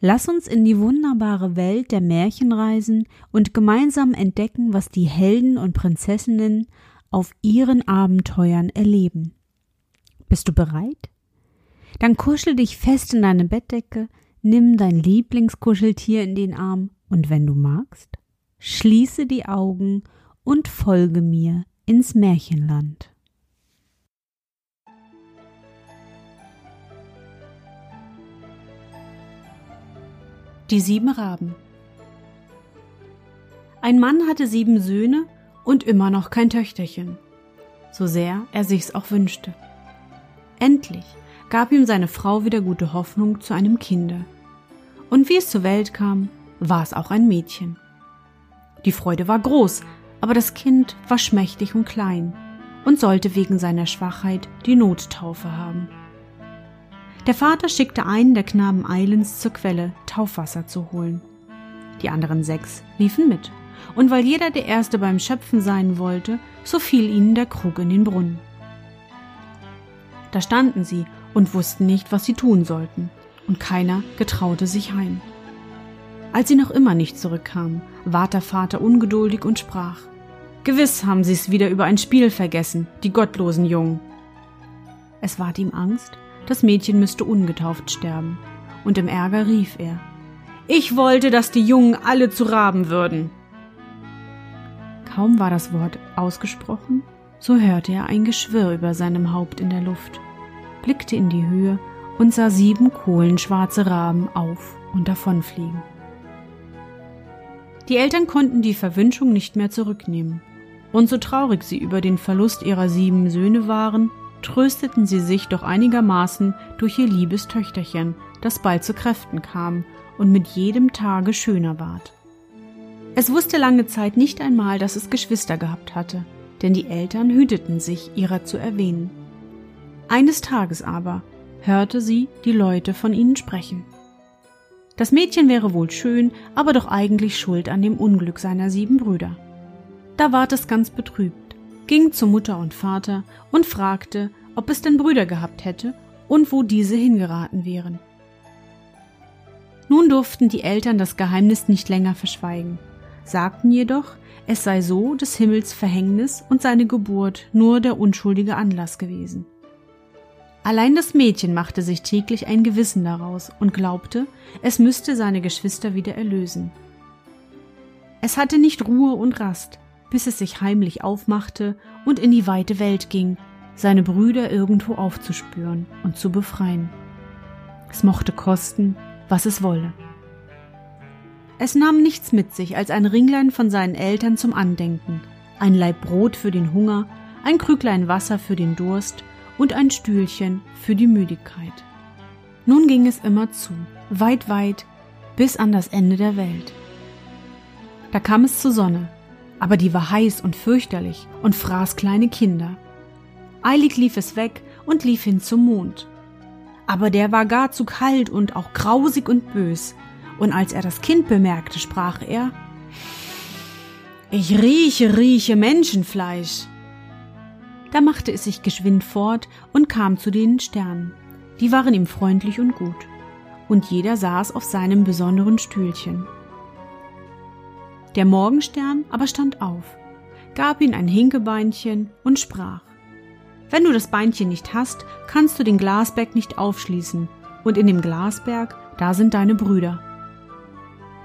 Lass uns in die wunderbare Welt der Märchen reisen und gemeinsam entdecken, was die Helden und Prinzessinnen auf ihren Abenteuern erleben. Bist du bereit? Dann kuschel dich fest in deine Bettdecke, nimm dein Lieblingskuscheltier in den Arm und wenn du magst, schließe die Augen und folge mir ins Märchenland. Die sieben Raben. Ein Mann hatte sieben Söhne und immer noch kein Töchterchen, so sehr er sich's auch wünschte. Endlich gab ihm seine Frau wieder gute Hoffnung zu einem Kinde. Und wie es zur Welt kam, war es auch ein Mädchen. Die Freude war groß, aber das Kind war schmächtig und klein und sollte wegen seiner Schwachheit die Nottaufe haben. Der Vater schickte einen der Knaben eilends zur Quelle, Taufwasser zu holen. Die anderen sechs liefen mit, und weil jeder der Erste beim Schöpfen sein wollte, so fiel ihnen der Krug in den Brunnen. Da standen sie und wussten nicht, was sie tun sollten, und keiner getraute sich heim. Als sie noch immer nicht zurückkamen, ward der Vater ungeduldig und sprach Gewiss haben sie es wieder über ein Spiel vergessen, die gottlosen Jungen. Es ward ihm Angst, das Mädchen müsste ungetauft sterben. Und im Ärger rief er Ich wollte, dass die Jungen alle zu Raben würden. Kaum war das Wort ausgesprochen, so hörte er ein Geschwirr über seinem Haupt in der Luft, blickte in die Höhe und sah sieben kohlenschwarze Raben auf und davonfliegen. Die Eltern konnten die Verwünschung nicht mehr zurücknehmen, und so traurig sie über den Verlust ihrer sieben Söhne waren, trösteten sie sich doch einigermaßen durch ihr liebes Töchterchen, das bald zu Kräften kam und mit jedem Tage schöner ward. Es wusste lange Zeit nicht einmal, dass es Geschwister gehabt hatte, denn die Eltern hüteten sich, ihrer zu erwähnen. Eines Tages aber hörte sie die Leute von ihnen sprechen. Das Mädchen wäre wohl schön, aber doch eigentlich schuld an dem Unglück seiner sieben Brüder. Da ward es ganz betrübt ging zu Mutter und Vater und fragte, ob es denn Brüder gehabt hätte und wo diese hingeraten wären. Nun durften die Eltern das Geheimnis nicht länger verschweigen, sagten jedoch, es sei so des Himmels Verhängnis und seine Geburt nur der unschuldige Anlass gewesen. Allein das Mädchen machte sich täglich ein Gewissen daraus und glaubte, es müsste seine Geschwister wieder erlösen. Es hatte nicht Ruhe und Rast, bis es sich heimlich aufmachte und in die weite Welt ging, seine Brüder irgendwo aufzuspüren und zu befreien. Es mochte kosten, was es wolle. Es nahm nichts mit sich als ein Ringlein von seinen Eltern zum Andenken, ein Laib Brot für den Hunger, ein Krüglein Wasser für den Durst und ein Stühlchen für die Müdigkeit. Nun ging es immer zu, weit, weit, bis an das Ende der Welt. Da kam es zur Sonne, aber die war heiß und fürchterlich und fraß kleine Kinder. Eilig lief es weg und lief hin zum Mond. Aber der war gar zu kalt und auch grausig und bös, und als er das Kind bemerkte, sprach er Ich rieche, rieche Menschenfleisch. Da machte es sich geschwind fort und kam zu den Sternen. Die waren ihm freundlich und gut, und jeder saß auf seinem besonderen Stühlchen. Der Morgenstern aber stand auf, gab ihm ein Hinkebeinchen und sprach Wenn du das Beinchen nicht hast, kannst du den Glasberg nicht aufschließen, und in dem Glasberg, da sind deine Brüder.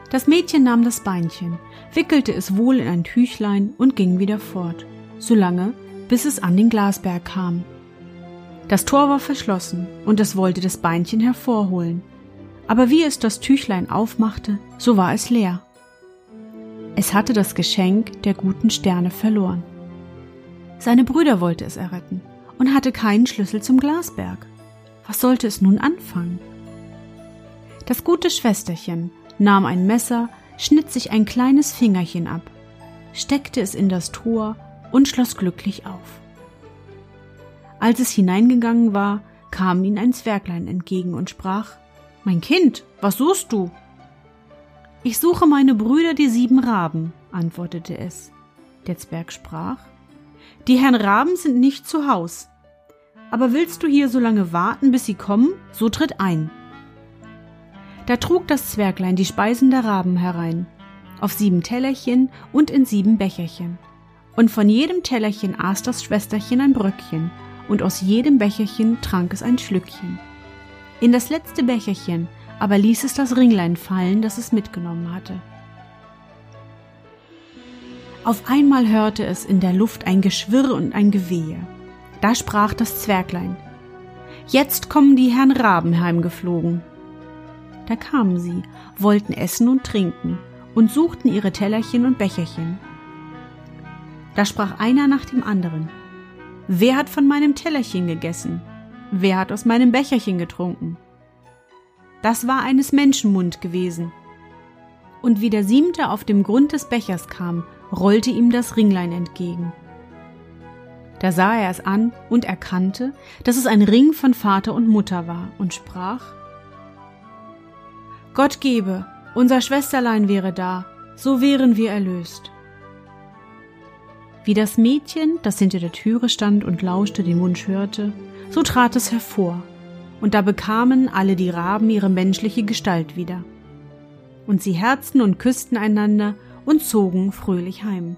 Das Mädchen nahm das Beinchen, wickelte es wohl in ein Tüchlein und ging wieder fort, solange, bis es an den Glasberg kam. Das Tor war verschlossen, und es wollte das Beinchen hervorholen. Aber wie es das Tüchlein aufmachte, so war es leer. Es hatte das Geschenk der guten Sterne verloren. Seine Brüder wollte es erretten und hatte keinen Schlüssel zum Glasberg. Was sollte es nun anfangen? Das gute Schwesterchen nahm ein Messer, schnitt sich ein kleines Fingerchen ab, steckte es in das Tor und schloss glücklich auf. Als es hineingegangen war, kam ihm ein Zwerglein entgegen und sprach Mein Kind, was suchst du? Ich suche meine Brüder, die sieben Raben, antwortete es. Der Zwerg sprach Die Herrn Raben sind nicht zu Haus. Aber willst du hier so lange warten, bis sie kommen, so tritt ein. Da trug das Zwerglein die Speisen der Raben herein, auf sieben Tellerchen und in sieben Becherchen. Und von jedem Tellerchen aß das Schwesterchen ein Bröckchen, und aus jedem Becherchen trank es ein Schlückchen. In das letzte Becherchen aber ließ es das Ringlein fallen, das es mitgenommen hatte. Auf einmal hörte es in der Luft ein Geschwirr und ein Gewehe. Da sprach das Zwerglein, Jetzt kommen die Herrn Raben heimgeflogen. Da kamen sie, wollten essen und trinken und suchten ihre Tellerchen und Becherchen. Da sprach einer nach dem anderen, Wer hat von meinem Tellerchen gegessen? Wer hat aus meinem Becherchen getrunken? Das war eines Menschenmund gewesen. Und wie der siebente auf dem Grund des Bechers kam, rollte ihm das Ringlein entgegen. Da sah er es an und erkannte, dass es ein Ring von Vater und Mutter war und sprach, Gott gebe, unser Schwesterlein wäre da, so wären wir erlöst. Wie das Mädchen, das hinter der Türe stand und lauschte, den Wunsch hörte, so trat es hervor, und da bekamen alle die Raben ihre menschliche Gestalt wieder. Und sie herzten und küssten einander und zogen fröhlich heim.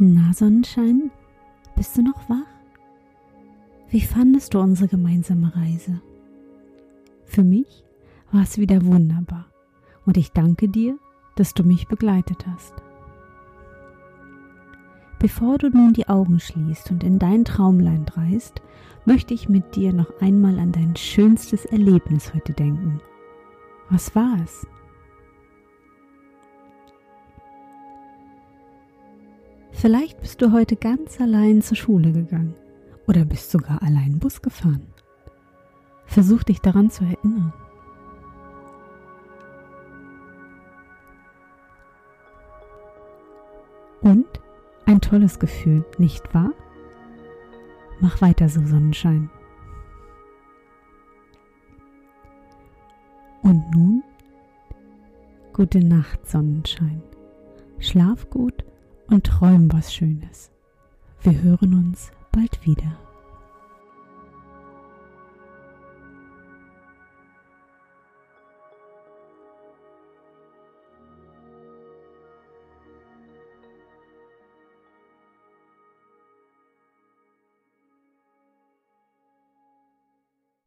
Na, Sonnenschein, bist du noch wach? Wie fandest du unsere gemeinsame Reise? Für mich war es wieder wunderbar und ich danke dir, dass du mich begleitet hast. Bevor du nun die Augen schließt und in dein Traumland reist, möchte ich mit dir noch einmal an dein schönstes Erlebnis heute denken. Was war es? Vielleicht bist du heute ganz allein zur Schule gegangen oder bist sogar allein Bus gefahren. Versuch dich daran zu erinnern. Und ein tolles Gefühl, nicht wahr? Mach weiter so, Sonnenschein. Und nun, gute Nacht, Sonnenschein. Schlaf gut und träum was Schönes. Wir hören uns bald wieder.